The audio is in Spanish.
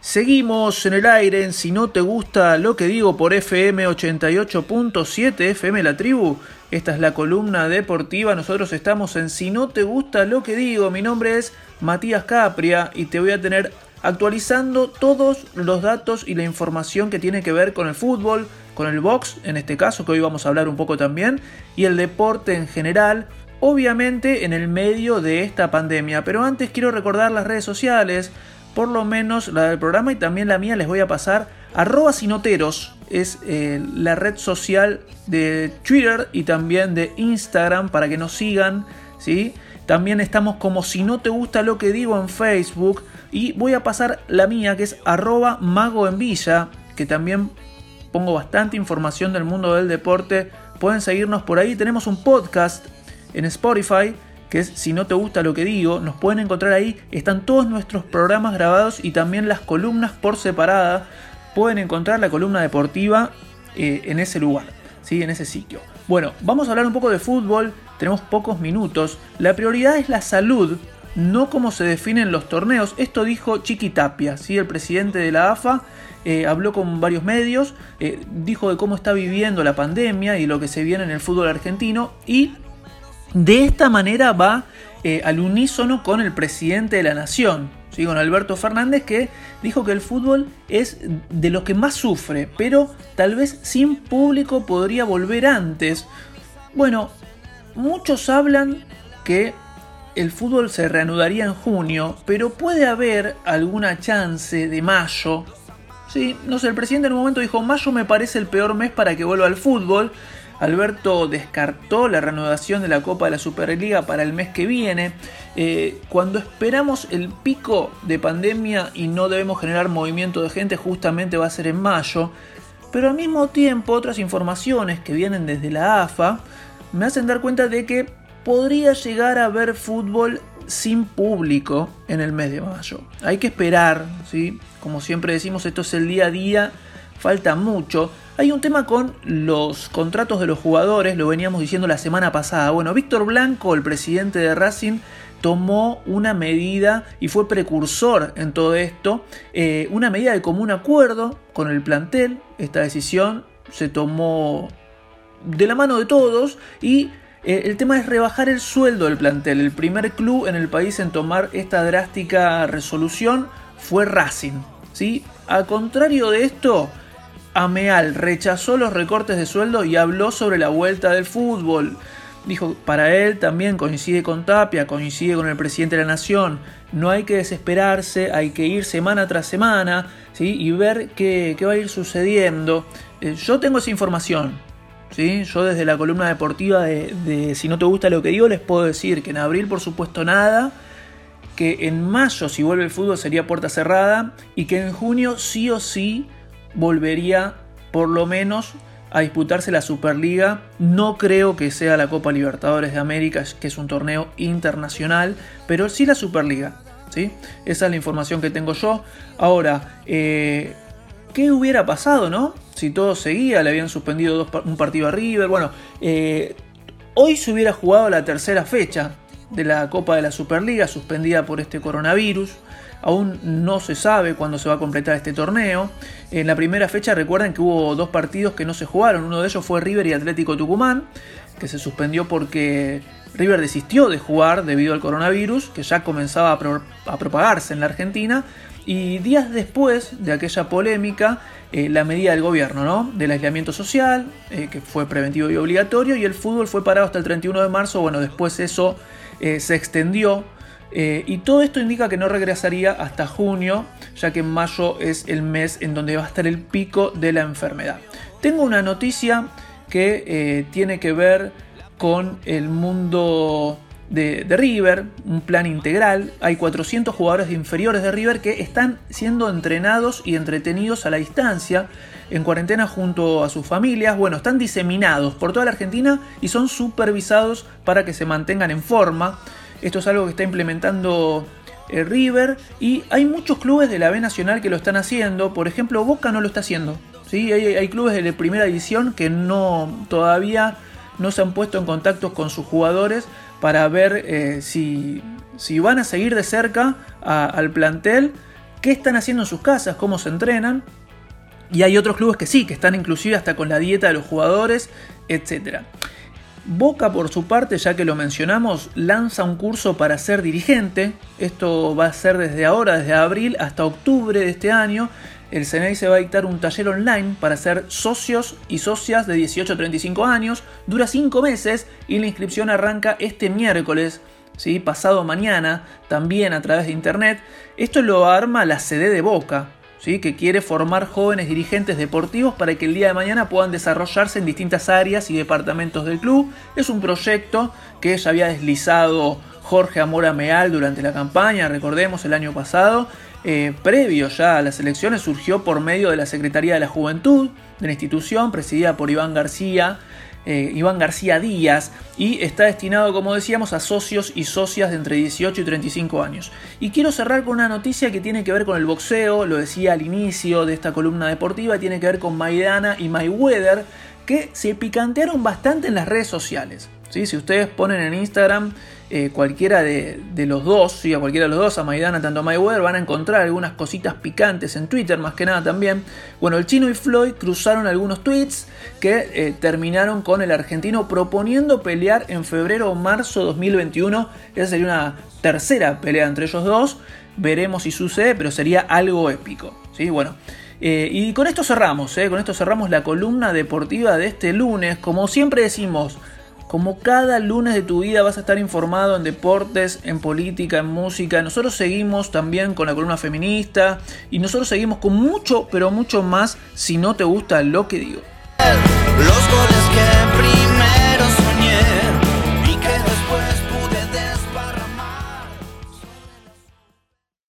Seguimos en el aire en Si no te gusta lo que digo por FM 88.7 FM La Tribu. Esta es la columna deportiva. Nosotros estamos en Si no te gusta lo que digo. Mi nombre es Matías Capria y te voy a tener actualizando todos los datos y la información que tiene que ver con el fútbol, con el box en este caso, que hoy vamos a hablar un poco también, y el deporte en general. Obviamente en el medio de esta pandemia, pero antes quiero recordar las redes sociales, por lo menos la del programa y también la mía les voy a pasar. Arroba Sinoteros es eh, la red social de Twitter y también de Instagram para que nos sigan. ¿sí? También estamos como si no te gusta lo que digo en Facebook. Y voy a pasar la mía que es arroba mago en villa, que también pongo bastante información del mundo del deporte. Pueden seguirnos por ahí. Tenemos un podcast en Spotify que es Si no te gusta lo que digo, nos pueden encontrar ahí, están todos nuestros programas grabados y también las columnas por separada. Pueden encontrar la columna deportiva eh, en ese lugar, ¿sí? en ese sitio. Bueno, vamos a hablar un poco de fútbol, tenemos pocos minutos. La prioridad es la salud, no cómo se definen los torneos. Esto dijo Chiqui Tapia, ¿sí? el presidente de la AFA. Eh, habló con varios medios, eh, dijo de cómo está viviendo la pandemia y lo que se viene en el fútbol argentino y de esta manera va eh, al unísono con el presidente de la nación, ¿sí? con Alberto Fernández, que dijo que el fútbol es de lo que más sufre, pero tal vez sin público podría volver antes. Bueno, muchos hablan que el fútbol se reanudaría en junio, pero puede haber alguna chance de mayo. Sí, no sé, el presidente en un momento dijo, mayo me parece el peor mes para que vuelva al fútbol. Alberto descartó la reanudación de la Copa de la Superliga para el mes que viene. Eh, cuando esperamos el pico de pandemia y no debemos generar movimiento de gente, justamente va a ser en mayo. Pero al mismo tiempo, otras informaciones que vienen desde la AFA me hacen dar cuenta de que podría llegar a haber fútbol sin público en el mes de mayo. Hay que esperar, ¿sí? Como siempre decimos, esto es el día a día, falta mucho. Hay un tema con los contratos de los jugadores, lo veníamos diciendo la semana pasada. Bueno, Víctor Blanco, el presidente de Racing, tomó una medida y fue precursor en todo esto, eh, una medida de común acuerdo con el plantel. Esta decisión se tomó de la mano de todos y eh, el tema es rebajar el sueldo del plantel. El primer club en el país en tomar esta drástica resolución fue Racing. ¿sí? A contrario de esto, Ameal rechazó los recortes de sueldo y habló sobre la vuelta del fútbol. Dijo, para él también coincide con Tapia, coincide con el presidente de la Nación. No hay que desesperarse, hay que ir semana tras semana ¿sí? y ver qué, va a ir sucediendo. Eh, yo tengo esa información. ¿Sí? Yo desde la columna deportiva de, Si no te gusta lo que digo, les puedo decir que en abril por supuesto nada, que en mayo si vuelve el fútbol sería puerta cerrada y que en junio sí o sí volvería por lo menos a disputarse la Superliga. No creo que sea la Copa Libertadores de América, que es un torneo internacional, pero sí la Superliga. ¿sí? Esa es la información que tengo yo. Ahora, eh, ¿qué hubiera pasado, no? Si todo seguía, le habían suspendido un partido a River. Bueno, eh, hoy se hubiera jugado la tercera fecha de la Copa de la Superliga, suspendida por este coronavirus. Aún no se sabe cuándo se va a completar este torneo. En la primera fecha recuerden que hubo dos partidos que no se jugaron. Uno de ellos fue River y Atlético Tucumán, que se suspendió porque River desistió de jugar debido al coronavirus, que ya comenzaba a, propagarse en la Argentina. Y días después de aquella polémica, eh, la medida del gobierno, ¿no? Del aislamiento social, eh, que fue preventivo y obligatorio, y el fútbol fue parado hasta el 31 de marzo. Bueno, después eso eh, se extendió y todo esto indica que no regresaría hasta junio, ya que mayo es el mes en donde va a estar el pico de la enfermedad. Tengo una noticia que tiene que ver con el mundo de, de, River, un plan integral. Hay 400 jugadores inferiores de River que están siendo entrenados y entretenidos a la distancia, en cuarentena junto a sus familias. Bueno, están diseminados por toda la Argentina y son supervisados para que se mantengan en forma. Esto es algo que está implementando eh, River y hay muchos clubes de la B Nacional que lo están haciendo. Por ejemplo, Boca no lo está haciendo. ¿sí? Hay, clubes de primera división que no todavía no se han puesto en contacto con sus jugadores para ver eh, si, si, van a seguir de cerca al plantel, qué están haciendo en sus casas, cómo se entrenan. Y hay otros clubes que sí, que están inclusive hasta con la dieta de los jugadores, etc. Boca, por su parte, ya que lo mencionamos, lanza un curso para ser dirigente. Esto va a ser desde ahora, desde abril hasta octubre de este año. El CNI se va a dictar un taller online para ser socios y socias de 18 a 35 años. Dura 5 meses y la inscripción arranca este miércoles, ¿sí? pasado mañana, también a través de internet. Esto lo arma la sede de Boca que quiere formar jóvenes dirigentes deportivos para que el día de mañana puedan desarrollarse en distintas áreas y departamentos del club. Es un proyecto que ya había deslizado Jorge Amora Meal durante la campaña, recordemos el año pasado. Eh, previo ya a las elecciones surgió por medio de la Secretaría de la Juventud de la institución, presidida por Iván García, eh, Iván García Díaz y está destinado, como decíamos, a socios y socias de entre 18 y 35 años. Y quiero cerrar con una noticia que tiene que ver con el boxeo, lo decía al inicio de esta columna deportiva, tiene que ver con Maidana y Mayweather, que se picantearon bastante en las redes sociales. Si ustedes ponen en Instagram eh, cualquiera de, los dos, ¿sí? a cualquiera de los dos, a Maidana, tanto a Mayweather, van a encontrar algunas cositas picantes en Twitter, más que nada también. Bueno, el chino y Floyd cruzaron algunos tweets que eh, terminaron con el argentino proponiendo pelear en febrero o marzo 2021. Esa sería una tercera pelea entre ellos dos. Veremos si sucede, pero sería algo épico. ¿sí? Bueno. Eh, y con esto cerramos, con esto cerramos la columna deportiva de este lunes. Como siempre decimos, como cada lunes de tu vida vas a estar informado en deportes, en política, en música. Nosotros seguimos también con la columna feminista y nosotros seguimos con mucho, pero mucho más si no te gusta lo que digo. Los goles que